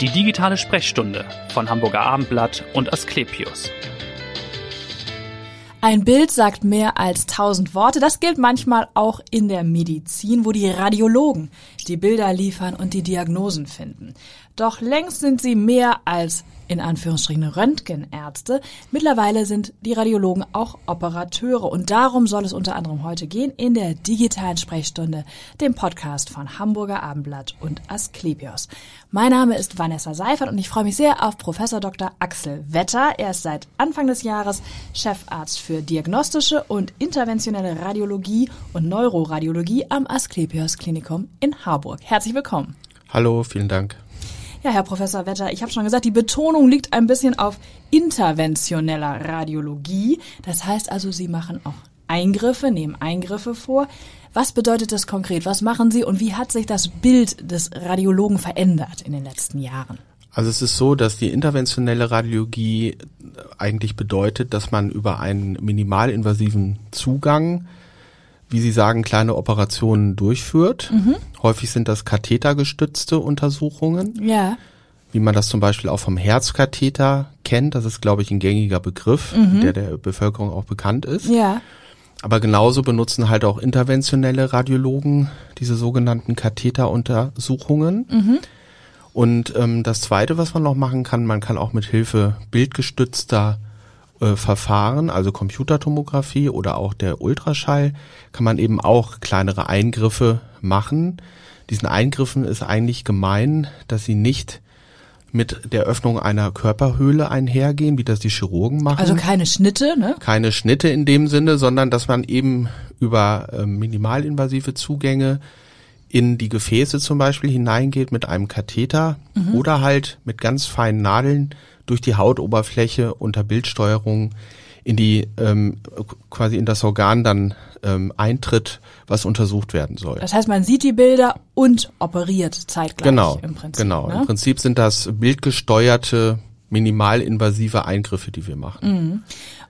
Die digitale Sprechstunde von Hamburger Abendblatt und Asklepios. Ein Bild sagt mehr als tausend Worte. Das gilt manchmal auch in der Medizin, wo die Radiologen die Bilder liefern und die Diagnosen finden. Doch längst sind sie mehr als in Anführungsstrichen Röntgenärzte. Mittlerweile sind die Radiologen auch Operateure und darum soll es unter anderem heute gehen in der digitalen Sprechstunde, dem Podcast von Hamburger Abendblatt und Asklepios. Mein Name ist Vanessa Seifert und ich freue mich sehr auf Professor Dr. Axel Wetter. Er ist seit Anfang des Jahres Chefarzt für diagnostische und interventionelle Radiologie und Neuroradiologie am Asklepios Klinikum in Harburg. Herzlich willkommen. Hallo, vielen Dank. Ja, Herr Professor Wetter, ich habe schon gesagt, die Betonung liegt ein bisschen auf interventioneller Radiologie. Das heißt also, Sie machen auch Eingriffe, nehmen Eingriffe vor. Was bedeutet das konkret? Was machen Sie und wie hat sich das Bild des Radiologen verändert in den letzten Jahren? Also es ist so, dass die interventionelle Radiologie eigentlich bedeutet, dass man über einen minimalinvasiven Zugang wie Sie sagen, kleine Operationen durchführt. Mhm. Häufig sind das kathetergestützte Untersuchungen. Ja. Wie man das zum Beispiel auch vom Herzkatheter kennt. Das ist, glaube ich, ein gängiger Begriff, mhm. der der Bevölkerung auch bekannt ist. Ja. Aber genauso benutzen halt auch interventionelle Radiologen diese sogenannten Katheteruntersuchungen. Mhm. Und ähm, das Zweite, was man noch machen kann, man kann auch mit Hilfe bildgestützter äh, Verfahren, also Computertomographie oder auch der Ultraschall, kann man eben auch kleinere Eingriffe machen. Diesen Eingriffen ist eigentlich gemein, dass sie nicht mit der Öffnung einer Körperhöhle einhergehen, wie das die Chirurgen machen. Also keine Schnitte, ne? Keine Schnitte in dem Sinne, sondern dass man eben über äh, minimalinvasive Zugänge in die Gefäße zum Beispiel hineingeht mit einem Katheter mhm. oder halt mit ganz feinen Nadeln durch die Hautoberfläche unter Bildsteuerung in die ähm, quasi in das Organ dann ähm, eintritt, was untersucht werden soll. Das heißt, man sieht die Bilder und operiert zeitgleich genau, im Prinzip. Genau, ne? im Prinzip sind das bildgesteuerte minimalinvasive Eingriffe, die wir machen. Mhm.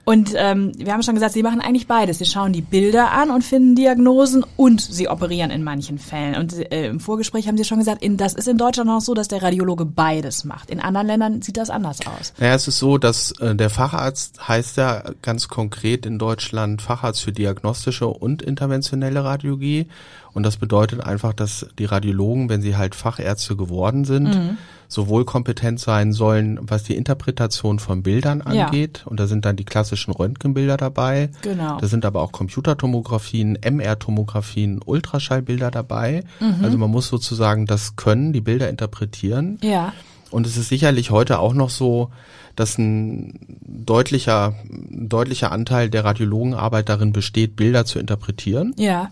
Und ähm, wir haben schon gesagt, Sie machen eigentlich beides. Sie schauen die Bilder an und finden Diagnosen und Sie operieren in manchen Fällen. Und äh, im Vorgespräch haben Sie schon gesagt, in, das ist in Deutschland auch so, dass der Radiologe beides macht. In anderen Ländern sieht das anders aus. Naja, es ist so, dass äh, der Facharzt heißt ja ganz konkret in Deutschland Facharzt für diagnostische und interventionelle Radiologie. Und das bedeutet einfach, dass die Radiologen, wenn sie halt Fachärzte geworden sind, mhm. Sowohl kompetent sein sollen, was die Interpretation von Bildern angeht. Ja. Und da sind dann die klassischen Röntgenbilder dabei. Genau. Da sind aber auch Computertomographien, MR-Tomographien, Ultraschallbilder dabei. Mhm. Also man muss sozusagen das können, die Bilder interpretieren. Ja. Und es ist sicherlich heute auch noch so, dass ein deutlicher, deutlicher Anteil der Radiologenarbeit darin besteht, Bilder zu interpretieren. Ja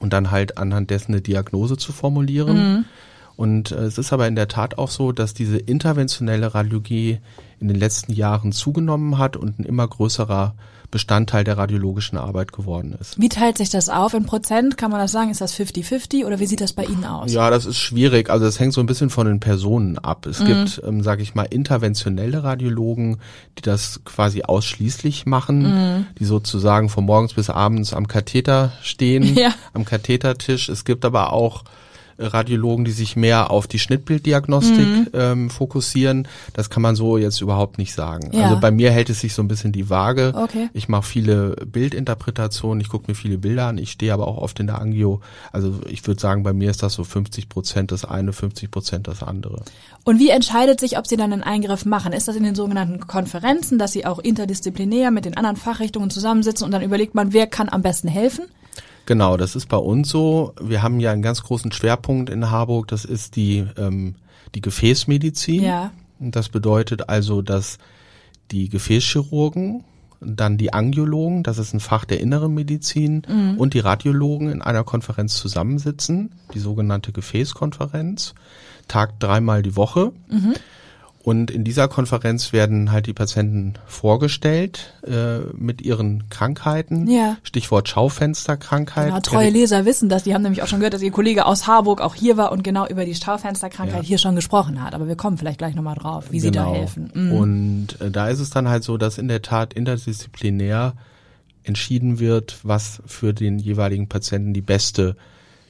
und dann halt anhand dessen eine Diagnose zu formulieren. Mhm. Und äh, es ist aber in der Tat auch so, dass diese interventionelle Radiologie in den letzten Jahren zugenommen hat und ein immer größerer Bestandteil der radiologischen Arbeit geworden ist. Wie teilt sich das auf in Prozent? Kann man das sagen? Ist das 50-50 oder wie sieht das bei Ihnen aus? Ja, das ist schwierig. Also es hängt so ein bisschen von den Personen ab. Es mhm. gibt, ähm, sage ich mal, interventionelle Radiologen, die das quasi ausschließlich machen, mhm. die sozusagen von morgens bis abends am Katheter stehen, ja. am Kathetertisch. Es gibt aber auch Radiologen, die sich mehr auf die Schnittbilddiagnostik mhm. ähm, fokussieren. Das kann man so jetzt überhaupt nicht sagen. Ja. Also bei mir hält es sich so ein bisschen die Waage. Okay. Ich mache viele Bildinterpretationen, ich gucke mir viele Bilder an, ich stehe aber auch oft in der Angio. Also ich würde sagen, bei mir ist das so 50 Prozent das eine, 50 Prozent das andere. Und wie entscheidet sich, ob Sie dann einen Eingriff machen? Ist das in den sogenannten Konferenzen, dass Sie auch interdisziplinär mit den anderen Fachrichtungen zusammensitzen und dann überlegt man, wer kann am besten helfen? Genau, das ist bei uns so. Wir haben ja einen ganz großen Schwerpunkt in Harburg, das ist die, ähm, die Gefäßmedizin. Ja. Das bedeutet also, dass die Gefäßchirurgen, dann die Angiologen, das ist ein Fach der inneren Medizin, mhm. und die Radiologen in einer Konferenz zusammensitzen, die sogenannte Gefäßkonferenz, tagt dreimal die Woche. Mhm. Und in dieser Konferenz werden halt die Patienten vorgestellt äh, mit ihren Krankheiten. Ja. Stichwort Schaufensterkrankheit. Genau, treue Leser wissen das. Die haben nämlich auch schon gehört, dass ihr Kollege aus Harburg auch hier war und genau über die Schaufensterkrankheit ja. hier schon gesprochen hat. Aber wir kommen vielleicht gleich nochmal drauf, wie genau. Sie da genau. helfen. Mhm. Und äh, da ist es dann halt so, dass in der Tat interdisziplinär entschieden wird, was für den jeweiligen Patienten die beste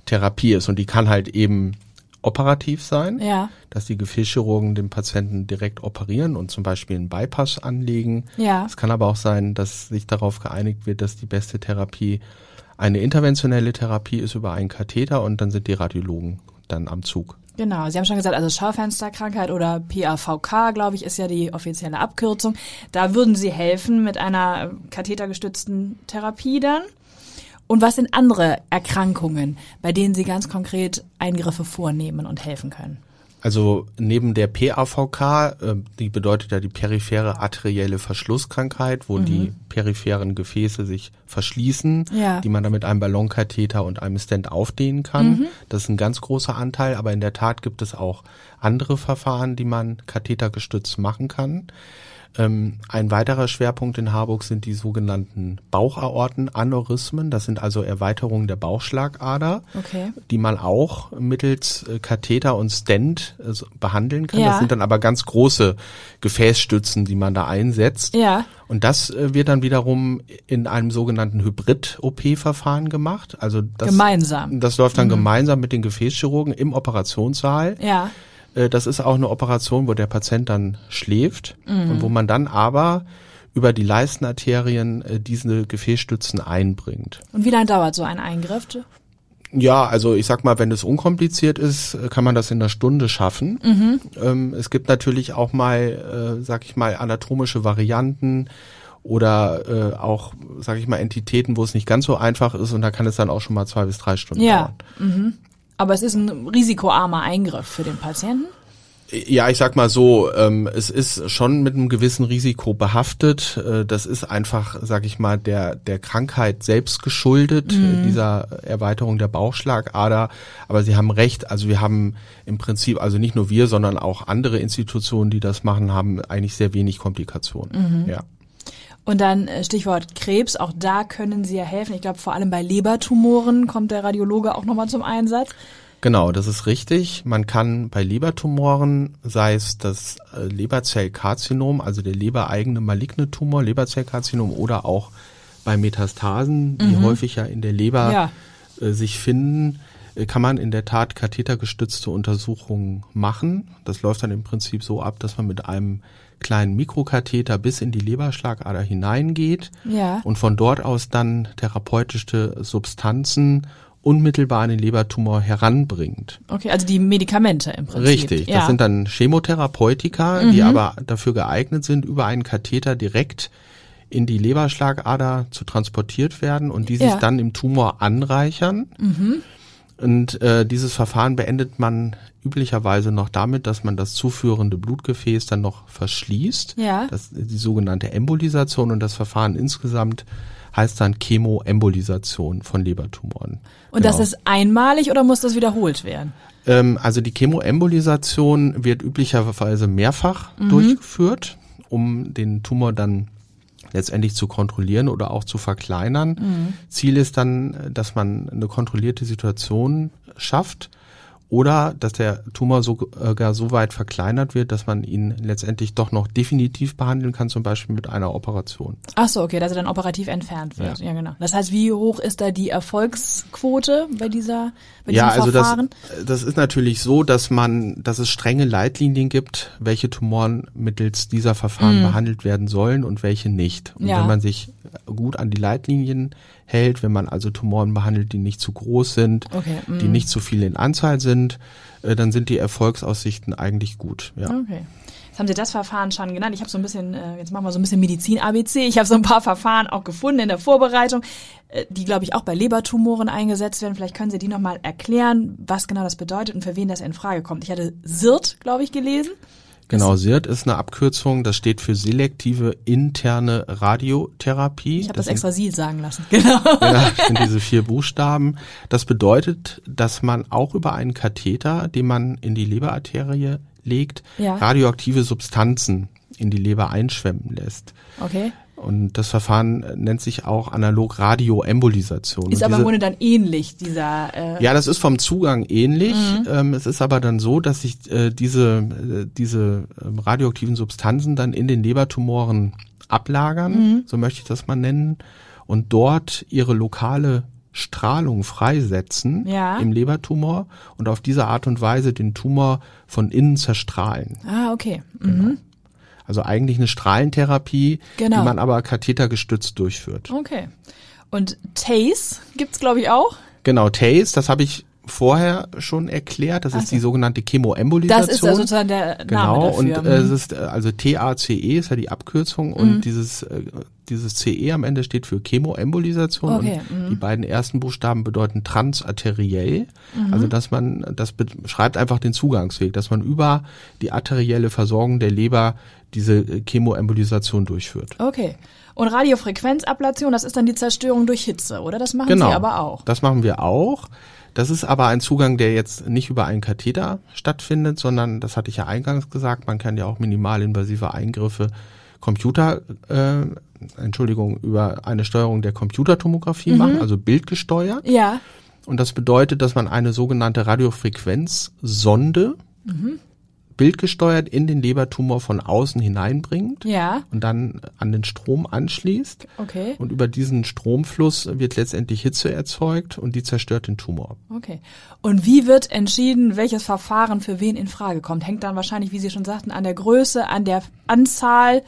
Therapie ist. Und die kann halt eben operativ sein, Ja. dass die Gefäßchirurgen den Patienten direkt operieren und zum Beispiel einen Bypass anlegen. Ja. Es kann aber auch sein, dass sich darauf geeinigt wird, dass die beste Therapie eine interventionelle Therapie ist über einen Katheter und dann sind die Radiologen dann am Zug. Genau, Sie haben schon gesagt, also Schaufensterkrankheit oder PAVK, glaube ich, ist ja die offizielle Abkürzung. Da würden Sie helfen mit einer kathetergestützten Therapie dann. Und was sind andere Erkrankungen, bei denen Sie ganz konkret Eingriffe vornehmen und helfen können? Also neben der PAVK, äh, die bedeutet ja die periphere arterielle Verschlusskrankheit, wo die peripheren Gefäße sich verschließen, Ja. die man dann mit einem Ballonkatheter und einem Stent aufdehnen kann. Das ist ein ganz großer Anteil, aber in der Tat gibt es auch andere Verfahren, die man kathetergestützt machen kann. Ähm, ein weiterer Schwerpunkt in Harburg sind die sogenannten Bauchaortenaneurysmen. Das sind also Erweiterungen der Bauchschlagader, Okay. die man auch mittels äh, Katheter und Stent äh, behandeln kann. Ja. Das sind dann aber ganz große Gefäßstützen, die man da einsetzt. Ja. Und das äh, wird dann wiederum in einem sogenannten Hybrid-OP-Verfahren gemacht. Also das, Gemeinsam. Das läuft dann gemeinsam mit den Gefäßchirurgen im Operationssaal. Ja. Äh, Das ist auch eine Operation, wo der Patient dann schläft und wo man dann aber über die Leistenarterien äh, diese Gefäßstützen einbringt. Und wie lange dauert so ein Eingriff? Ja, also ich sag mal, wenn es unkompliziert ist, kann man das in einer Stunde schaffen. Ähm, es gibt natürlich auch mal, äh, sag ich mal, anatomische Varianten oder äh, auch, sag ich mal, Entitäten, wo es nicht ganz so einfach ist und da kann es dann auch schon mal zwei bis drei Stunden Ja. dauern. Aber es ist ein risikoarmer Eingriff für den Patienten. Ja, ich sag mal so, ähm, es ist schon mit einem gewissen Risiko behaftet. Äh, das ist einfach, sag ich mal, der der Krankheit selbst geschuldet, äh, dieser Erweiterung der Bauchschlagader. Aber Sie haben recht, also wir haben im Prinzip, also nicht nur wir, sondern auch andere Institutionen, die das machen, haben eigentlich sehr wenig Komplikationen. Ja. Und dann äh, Stichwort Krebs, auch da können Sie ja helfen. Ich glaube, vor allem bei Lebertumoren kommt der Radiologe auch nochmal zum Einsatz. Genau, das ist richtig. Man kann bei Lebertumoren, sei es das äh, Leberzellkarzinom, also der lebereigene maligne Tumor, Leberzellkarzinom oder auch bei Metastasen, die häufig ja in der Leber Ja. äh, sich finden, äh, kann man in der Tat kathetergestützte Untersuchungen machen. Das läuft dann im Prinzip so ab, dass man mit einem kleinen Mikrokatheter bis in die Leberschlagader hineingeht Ja. und von dort aus dann therapeutische Substanzen unmittelbar an den Lebertumor heranbringt. Okay, also die Medikamente im Prinzip. Richtig, Ja. das sind dann Chemotherapeutika, die aber dafür geeignet sind, über einen Katheter direkt in die Leberschlagader zu transportiert werden und die sich Ja. dann im Tumor anreichern. Und äh, dieses Verfahren beendet man üblicherweise noch damit, dass man das zuführende Blutgefäß dann noch verschließt. Ja. Das ist die sogenannte Embolisation und das Verfahren insgesamt heißt dann Chemoembolisation von Lebertumoren. Und das Genau. ist einmalig oder muss das wiederholt werden? Ähm, also die Chemoembolisation wird üblicherweise mehrfach Mhm. durchgeführt, um den Tumor dann letztendlich zu kontrollieren oder auch zu verkleinern. Mhm. Ziel ist dann, dass man eine kontrollierte Situation schafft oder dass der Tumor sogar so weit verkleinert wird, dass man ihn letztendlich doch noch definitiv behandeln kann, zum Beispiel mit einer Operation. Ach so, okay, dass er dann operativ entfernt wird. Ja, genau. Das heißt, wie hoch ist da die Erfolgsquote bei dieser, bei ja, diesem also das, Verfahren? das ist natürlich so, dass man, dass es strenge Leitlinien gibt, welche Tumoren mittels dieser Verfahren behandelt werden sollen und welche nicht. Und Ja. wenn man sich gut an die Leitlinien hält, wenn man also Tumoren behandelt, die nicht zu groß sind, Okay, die nicht zu viel in Anzahl sind, äh, dann sind die Erfolgsaussichten eigentlich gut. Ja. Okay. Jetzt haben Sie das Verfahren schon genannt. Ich habe so ein bisschen, äh, jetzt machen wir so ein bisschen Medizin-ABC. Ich habe so ein paar Verfahren auch gefunden in der Vorbereitung, äh, die, glaube ich, auch bei Lebertumoren eingesetzt werden. Vielleicht können Sie die nochmal erklären, was genau das bedeutet und für wen das in Frage kommt. Ich hatte SIRT, glaube ich, gelesen. Genau, SIRT ist eine Abkürzung, das steht für selektive interne Radiotherapie. Ich habe das, sind- extra Sie sagen lassen. Genau. Ja, das sind diese vier Buchstaben. Das bedeutet, dass man auch über einen Katheter, den man in die Leberarterie legt, Ja. radioaktive Substanzen in die Leber einschwemmen lässt. Okay. Und das Verfahren nennt sich auch analog Radioembolisation. Ist aber im Grunde dann ähnlich, dieser, äh, ja, das ist vom Zugang ähnlich. Mhm. Ähm, es ist aber dann so, dass sich äh, diese, äh, diese ähm, radioaktiven Substanzen dann in den Lebertumoren ablagern, Mhm. so möchte ich das mal nennen, und dort ihre lokale Strahlung freisetzen Ja. im Lebertumor und auf diese Art und Weise den Tumor von innen zerstrahlen. Ah, okay. Mhm. Also eigentlich eine Strahlentherapie, Genau. die man aber kathetergestützt durchführt. Okay. Und TACE gibt's glaube ich auch. Genau, TACE, das habe ich vorher schon erklärt. Das ist so. die sogenannte Chemoembolisation. Das ist ja sozusagen der Name Genau, dafür. und äh, es Mhm. ist äh, also TACE ist ja die Abkürzung und dieses äh, dieses CE am Ende steht für Chemoembolisation Okay, und die beiden ersten Buchstaben bedeuten transarteriell, Mhm. also dass man das beschreibt einfach den Zugangsweg, dass man über die arterielle Versorgung der Leber diese äh, Chemoembolisation durchführt. okay. Und Radiofrequenzablation, das ist dann die Zerstörung durch Hitze, oder? Das machen Genau. Sie aber auch. Das machen wir auch. Das ist aber ein Zugang, der jetzt nicht über einen Katheter stattfindet, sondern, das hatte ich ja eingangs gesagt, man kann ja auch minimalinvasive Eingriffe Computer, äh, Entschuldigung, über eine Steuerung der Computertomographie machen, also bildgesteuert. Ja. Und das bedeutet, dass man eine sogenannte Radiofrequenzsonde bildgesteuert in den Lebertumor von außen hineinbringt Ja. und dann an den Strom anschließt. Okay. Und über diesen Stromfluss wird letztendlich Hitze erzeugt und die zerstört den Tumor. Okay. Und wie wird entschieden, welches Verfahren für wen in Frage kommt? Hängt dann wahrscheinlich, wie Sie schon sagten, an der Größe, an der Anzahl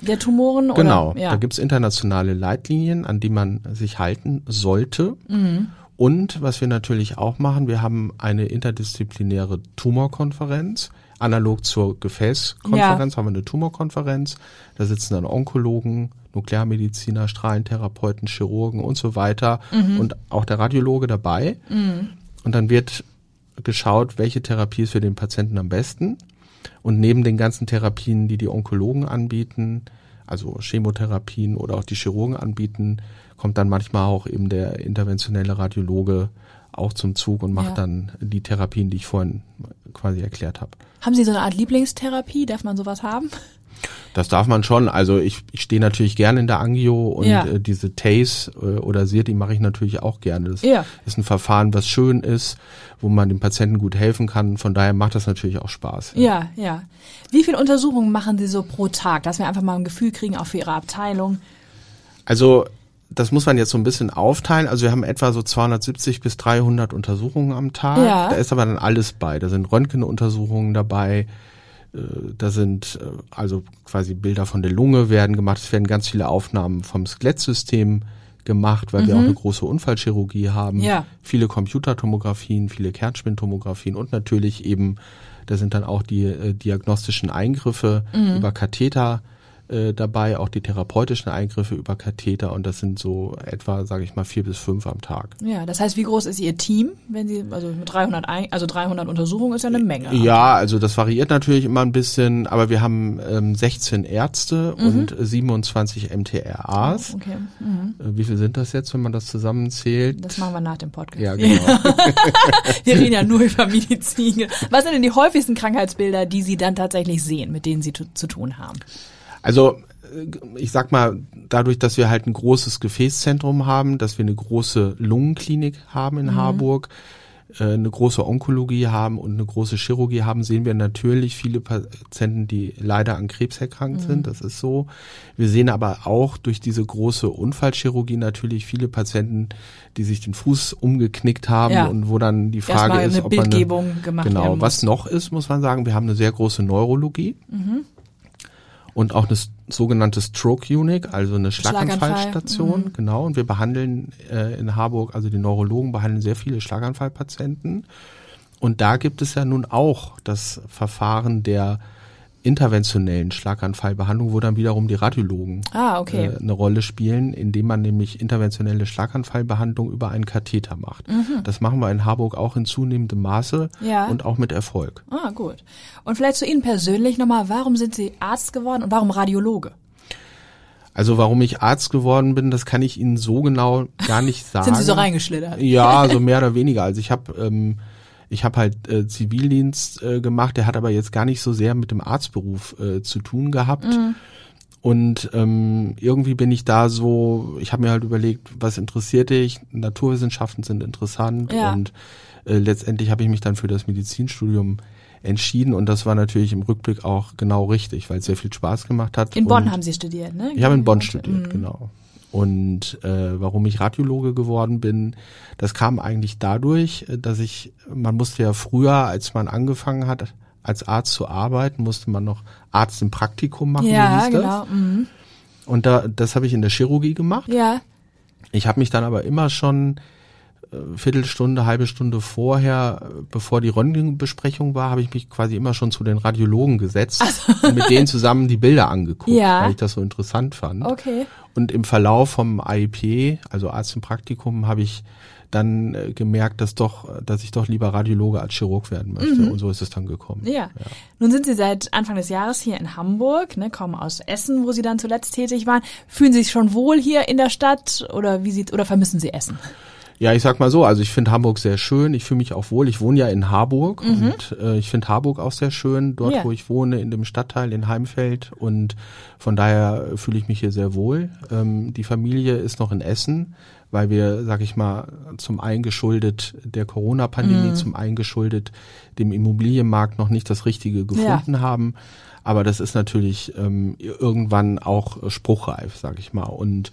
der Tumoren? Genau, Oder? Ja. da gibt's internationale Leitlinien, an die man sich halten sollte. Mhm. Und was wir natürlich auch machen, wir haben eine interdisziplinäre Tumorkonferenz. Analog zur Gefäßkonferenz haben wir eine Tumorkonferenz. Da sitzen dann Onkologen, Nuklearmediziner, Strahlentherapeuten, Chirurgen und so weiter Mhm. und auch der Radiologe dabei. Und dann wird geschaut, welche Therapie ist für den Patienten am besten. Und neben den ganzen Therapien, die die Onkologen anbieten, also Chemotherapien oder auch die Chirurgen anbieten, kommt dann manchmal auch eben der interventionelle Radiologe auch zum Zug und macht Ja. dann die Therapien, die ich vorhin quasi erklärt habe. Haben Sie so eine Art Lieblingstherapie? Darf man sowas haben? Das darf man schon. Also ich, ich stehe natürlich gerne in der Angio und Ja. äh, diese TACE äh, oder SIR, die mache ich natürlich auch gerne. Das Ja. ist ein Verfahren, was schön ist, wo man dem Patienten gut helfen kann. Von daher macht das natürlich auch Spaß. Ja, ja. Wie viele Untersuchungen machen Sie so pro Tag, dass wir einfach mal ein Gefühl kriegen, auch für Ihre Abteilung? Also das muss man jetzt so ein bisschen aufteilen. Also wir haben etwa so 270 bis 300 Untersuchungen am Tag. Ja. Da ist aber dann alles bei. Da sind Röntgenuntersuchungen dabei. Äh, Da sind äh, also quasi Bilder von der Lunge werden gemacht. Es werden ganz viele Aufnahmen vom Skelettsystem gemacht, weil wir auch eine große Unfallchirurgie haben. Ja. Viele Computertomographien, viele Kernspintomographien und natürlich eben, da sind dann auch die äh, diagnostischen Eingriffe über Katheter äh, dabei, auch die therapeutischen Eingriffe über Katheter und das sind so etwa, sage ich mal, vier bis fünf am Tag. Ja, das heißt, wie groß ist Ihr Team, wenn Sie, also mit 300, ein, also 300 Untersuchungen ist ja eine Menge. Ja, also das variiert natürlich immer ein bisschen, aber wir haben ähm, 16 Ärzte und 27 MTRAs. Okay, mhm. Äh, Wie viel sind das jetzt, wenn man das zusammenzählt? das machen wir nach dem Podcast. ja, genau. Wir reden ja nur über Medizin. Was sind denn die häufigsten Krankheitsbilder, die Sie dann tatsächlich sehen, mit denen Sie zu tun haben? Also äh, ich sag mal, dadurch, dass wir halt ein großes Gefäßzentrum haben, dass wir eine große Lungenklinik haben in Harburg, äh, eine große Onkologie haben und eine große Chirurgie haben, sehen wir natürlich viele Patienten, die leider an Krebs erkrankt sind. Das ist so. Wir sehen aber auch durch diese große Unfallchirurgie natürlich viele Patienten, die sich den Fuß umgeknickt haben Ja. und wo dann die Frage ist, eine ob man gemacht genau. Was noch ist, muss man sagen, wir haben eine sehr große Neurologie und auch eine sogenannte Stroke Unit, also eine Schlaganfallstation, genau. Und wir behandeln äh, in Harburg, also die Neurologen behandeln sehr viele Schlaganfallpatienten. Und da gibt es ja nun auch das Verfahren der interventionellen Schlaganfallbehandlung, wo dann wiederum die Radiologen Ah, okay. äh, eine Rolle spielen, indem man nämlich interventionelle Schlaganfallbehandlung über einen Katheter macht. Das machen wir in Harburg auch in zunehmendem Maße Mhm. Ja. und auch mit Erfolg. Ah, gut. Und vielleicht zu Ihnen persönlich nochmal, warum sind Sie Arzt geworden und warum Radiologe? Also warum ich Arzt geworden bin, das kann ich Ihnen so genau gar nicht sagen. Sind Sie so reingeschlittert? Ja, so mehr oder weniger. Also ich habe ähm, ich habe halt äh, Zivildienst äh, gemacht, der hat aber jetzt gar nicht so sehr mit dem Arztberuf äh, zu tun gehabt. Mhm. Und ähm, irgendwie bin ich da so, ich habe mir halt überlegt, was interessiert dich? Naturwissenschaften sind interessant Ja. und äh, letztendlich habe ich mich dann für das Medizinstudium entschieden und das war natürlich im Rückblick auch genau richtig, weil es sehr viel Spaß gemacht hat. In Bonn haben Sie studiert, ne? Ich habe in Bonn studiert, genau. Und äh, warum ich Radiologe geworden bin, das kam eigentlich dadurch, dass ich, man musste ja früher, als man angefangen hat, als Arzt zu arbeiten, musste man noch Arzt im Praktikum machen. Ja, genau. Mhm. Und da, das habe ich in der Chirurgie gemacht. Ja. Ich habe mich dann aber immer schon äh, Viertelstunde, halbe Stunde vorher, bevor die Röntgenbesprechung war, habe ich mich quasi immer schon zu den Radiologen gesetzt also. und mit denen zusammen die Bilder angeguckt, ja. weil ich das so interessant fand. Okay. Und im Verlauf vom AIP, also Arzt im Praktikum, habe ich dann äh, gemerkt, dass doch, dass ich doch lieber Radiologe als Chirurg werden möchte. Mhm. Und so ist es dann gekommen. Ja. ja. Nun sind Sie seit Anfang des Jahres hier in Hamburg, ne, kommen aus Essen, wo Sie dann zuletzt tätig waren. Fühlen Sie sich schon wohl hier in der Stadt oder wie sieht oder vermissen Sie Essen? Ja, ich sag mal so, also ich finde Hamburg sehr schön, ich fühle mich auch wohl. Ich wohne ja in Harburg mhm. und äh, ich finde Harburg auch sehr schön, dort ja. wo ich wohne, in dem Stadtteil in Heimfeld und von daher fühle ich mich hier sehr wohl. Ähm, die Familie ist noch in Essen, weil wir, sag ich mal, zum einen geschuldet der Corona-Pandemie, mhm. zum einen geschuldet dem Immobilienmarkt noch nicht das Richtige gefunden ja. haben. Aber das ist natürlich ähm, irgendwann auch spruchreif, sag ich mal. Und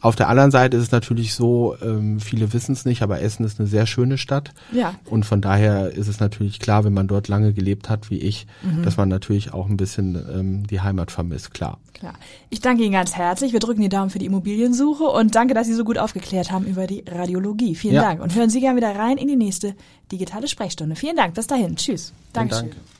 auf der anderen Seite ist es natürlich so, ähm, viele wissen es nicht, aber Essen ist eine sehr schöne Stadt. Ja. Und von daher ist es natürlich klar, wenn man dort lange gelebt hat wie ich, mhm. dass man natürlich auch ein bisschen ähm, die Heimat vermisst, klar. Klar. Ich danke Ihnen ganz herzlich. Wir drücken die Daumen für die Immobiliensuche und danke, dass Sie so gut aufgeklärt haben über die Radiologie. Vielen ja. Dank. Und hören Sie gerne wieder rein in die nächste digitale Sprechstunde. Vielen Dank. Bis dahin. Tschüss. Dankeschön. Dank.